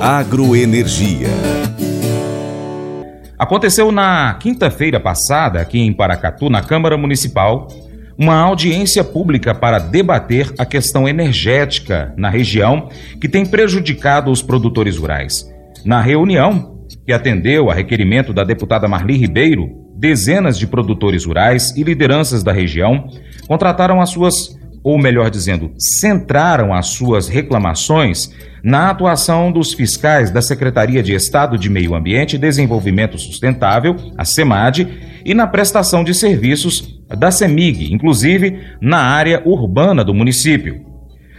Agroenergia. Aconteceu na quinta-feira passada, aqui em Paracatu, na Câmara Municipal, uma audiência pública para debater a questão energética na região que tem prejudicado os produtores rurais. Na reunião, que atendeu a requerimento da deputada Marli Ribeiro, dezenas de produtores rurais e lideranças da região contrataram as suas, ou melhor dizendo, centraram as suas reclamações na atuação dos fiscais da Secretaria de Estado de Meio Ambiente e Desenvolvimento Sustentável, a SEMAD, e na prestação de serviços da CEMIG, inclusive na área urbana do município.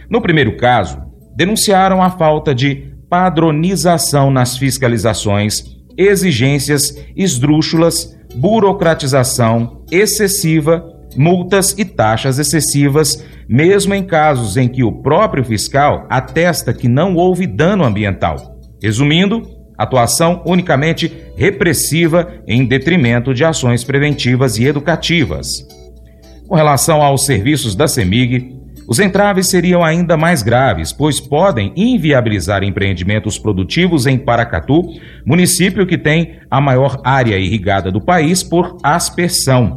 No primeiro caso, denunciaram a falta de padronização nas fiscalizações, exigências esdrúxulas, burocratização excessiva, multas e taxas excessivas, mesmo em casos em que o próprio fiscal atesta que não houve dano ambiental. Resumindo, atuação unicamente repressiva em detrimento de ações preventivas e educativas. Com relação aos serviços da CEMIG, os entraves seriam ainda mais graves, pois podem inviabilizar empreendimentos produtivos em Paracatu, município que tem a maior área irrigada do país por aspersão.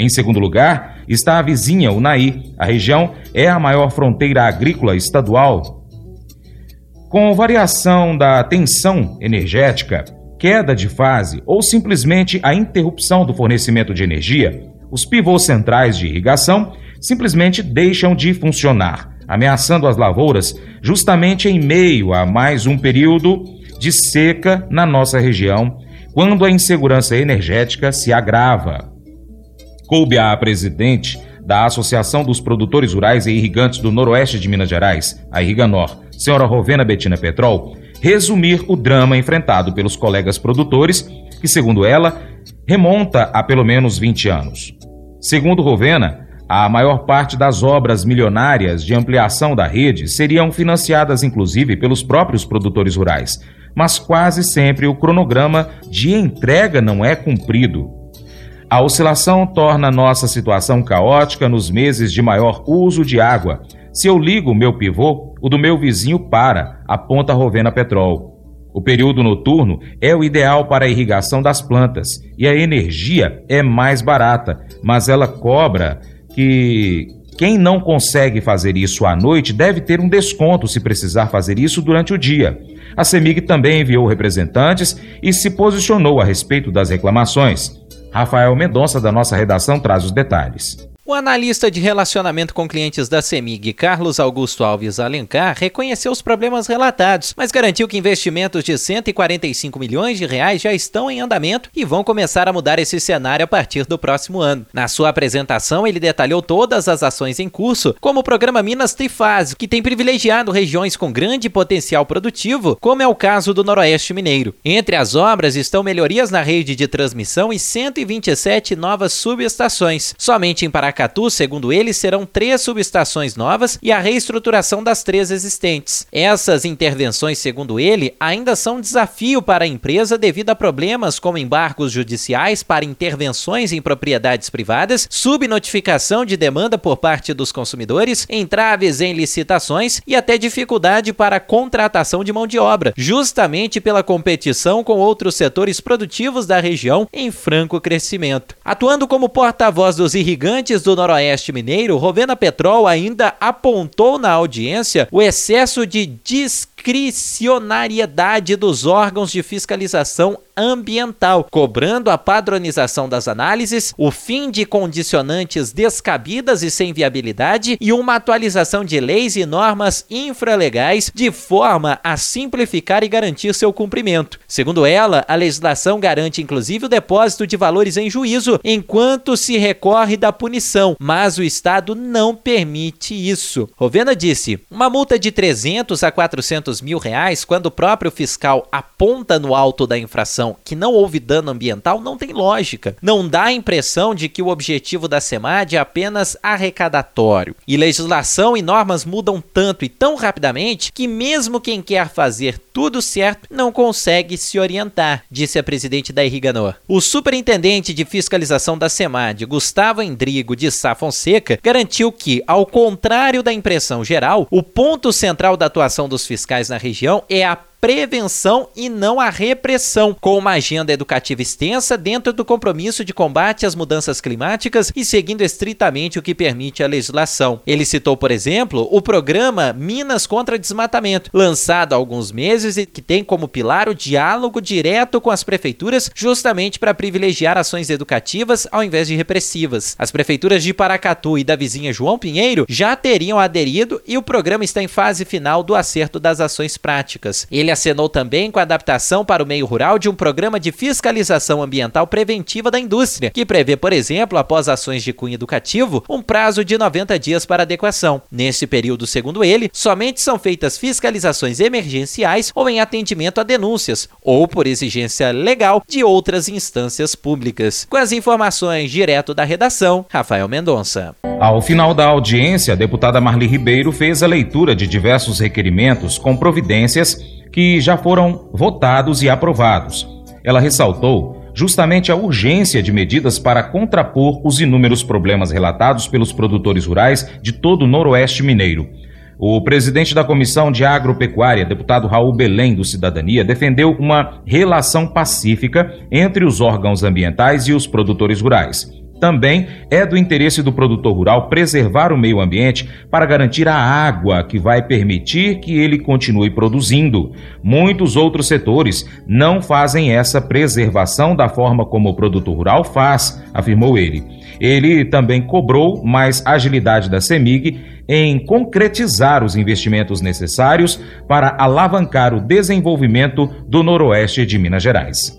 Em segundo lugar, está a vizinha Unai. A região é a maior fronteira agrícola estadual com variação da tensão energética, queda de fase ou simplesmente a interrupção do fornecimento de energia, os pivôs centrais de irrigação simplesmente deixam de funcionar, ameaçando as lavouras justamente em meio a mais um período de seca na nossa região, quando a insegurança energética se agrava. Coube à presidente da Associação dos Produtores Rurais e Irrigantes do Noroeste de Minas Gerais, a Irriganor, senhora Rovena Betina Petrol, resumir o drama enfrentado pelos colegas produtores, que, segundo ela, remonta a pelo menos 20 anos. Segundo Rovena, a maior parte das obras milionárias de ampliação da rede seriam financiadas inclusive pelos próprios produtores rurais, mas quase sempre o cronograma de entrega não é cumprido. A oscilação torna nossa situação caótica nos meses de maior uso de água, se eu ligo o meu pivô, o do meu vizinho para, aponta Rovena Petrol. O período noturno é o ideal para a irrigação das plantas e a energia é mais barata, mas ela cobra que quem não consegue fazer isso à noite deve ter um desconto se precisar fazer isso durante o dia. A CEMIG também enviou representantes e se posicionou a respeito das reclamações. Rafael Mendonça, da nossa redação, traz os detalhes. O analista de relacionamento com clientes da CEMIG, Carlos Augusto Alves Alencar, reconheceu os problemas relatados, mas garantiu que investimentos de 145 milhões de reais já estão em andamento e vão começar a mudar esse cenário a partir do próximo ano. Na sua apresentação, ele detalhou todas as ações em curso, como o programa Minas Trifase, que tem privilegiado regiões com grande potencial produtivo, como é o caso do Noroeste Mineiro. Entre as obras estão melhorias na rede de transmissão e 127 novas subestações. Somente em Paracatu Paracatu, segundo ele, serão três subestações novas e a reestruturação das três existentes. Essas intervenções, segundo ele, ainda são desafio para a empresa devido a problemas como embargos judiciais para intervenções em propriedades privadas, subnotificação de demanda por parte dos consumidores, entraves em licitações e até dificuldade para a contratação de mão de obra, justamente pela competição com outros setores produtivos da região em franco crescimento. Atuando como porta-voz dos irrigantes do Noroeste Mineiro, Rovena Petrol ainda apontou na audiência o excesso de discricionariedade dos órgãos de fiscalização ambiental, cobrando a padronização das análises, o fim de condicionantes descabidas e sem viabilidade e uma atualização de leis e normas infralegais de forma a simplificar e garantir seu cumprimento. Segundo ela, a legislação garante inclusive o depósito de valores em juízo enquanto se recorre da punição, mas o Estado não permite isso. Rovena disse: uma multa de 300 a 400 mil reais quando o próprio fiscal aponta no alto da infração que não houve dano ambiental não tem lógica. Não dá a impressão de que o objetivo da SEMAD é apenas arrecadatório. E legislação e normas mudam tanto e tão rapidamente que mesmo quem quer fazer tudo certo não consegue se orientar, disse a presidente da Irriganor. O superintendente de fiscalização da SEMAD, Gustavo Endrigo de Sá Fonseca, garantiu que, ao contrário da impressão geral, o ponto central da atuação dos fiscais na região é a prevenção e não a repressão, com uma agenda educativa extensa dentro do compromisso de combate às mudanças climáticas e seguindo estritamente o que permite a legislação. Ele citou, por exemplo, o programa Minas contra Desmatamento, lançado há alguns meses e que tem como pilar o diálogo direto com as prefeituras, justamente para privilegiar ações educativas ao invés de repressivas. As prefeituras de Paracatu e da vizinha João Pinheiro já teriam aderido e o programa está em fase final do acerto das ações práticas. Ele acenou também com a adaptação para o meio rural de um programa de fiscalização ambiental preventiva da indústria, que prevê, por exemplo, após ações de cunho educativo, um prazo de 90 dias para adequação. Nesse período, segundo ele, somente são feitas fiscalizações emergenciais ou em atendimento a denúncias, ou por exigência legal de outras instâncias públicas. Com as informações direto da redação, Rafael Mendonça. Ao final da audiência, a deputada Marli Ribeiro fez a leitura de diversos requerimentos com providências que já foram votados e aprovados. Ela ressaltou justamente a urgência de medidas para contrapor os inúmeros problemas relatados pelos produtores rurais de todo o Noroeste Mineiro. O presidente da Comissão de Agropecuária, deputado Raul Belém do Cidadania, defendeu uma relação pacífica entre os órgãos ambientais e os produtores rurais. Também é do interesse do produtor rural preservar o meio ambiente para garantir a água que vai permitir que ele continue produzindo. Muitos outros setores não fazem essa preservação da forma como o produtor rural faz, afirmou ele. Ele também cobrou mais agilidade da CEMIG em concretizar os investimentos necessários para alavancar o desenvolvimento do noroeste de Minas Gerais.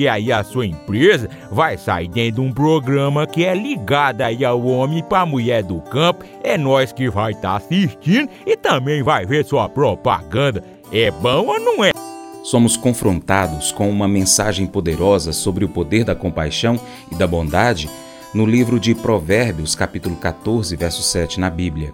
aí a sua empresa vai sair dentro de um programa que é ligado aí ao homem para mulher do campo. É nós que vai estar tá assistindo e também vai ver sua propaganda. É bom ou não é? somos confrontados com uma mensagem poderosa sobre o poder da compaixão e da bondade no livro de Provérbios, capítulo 14, verso 7 na Bíblia.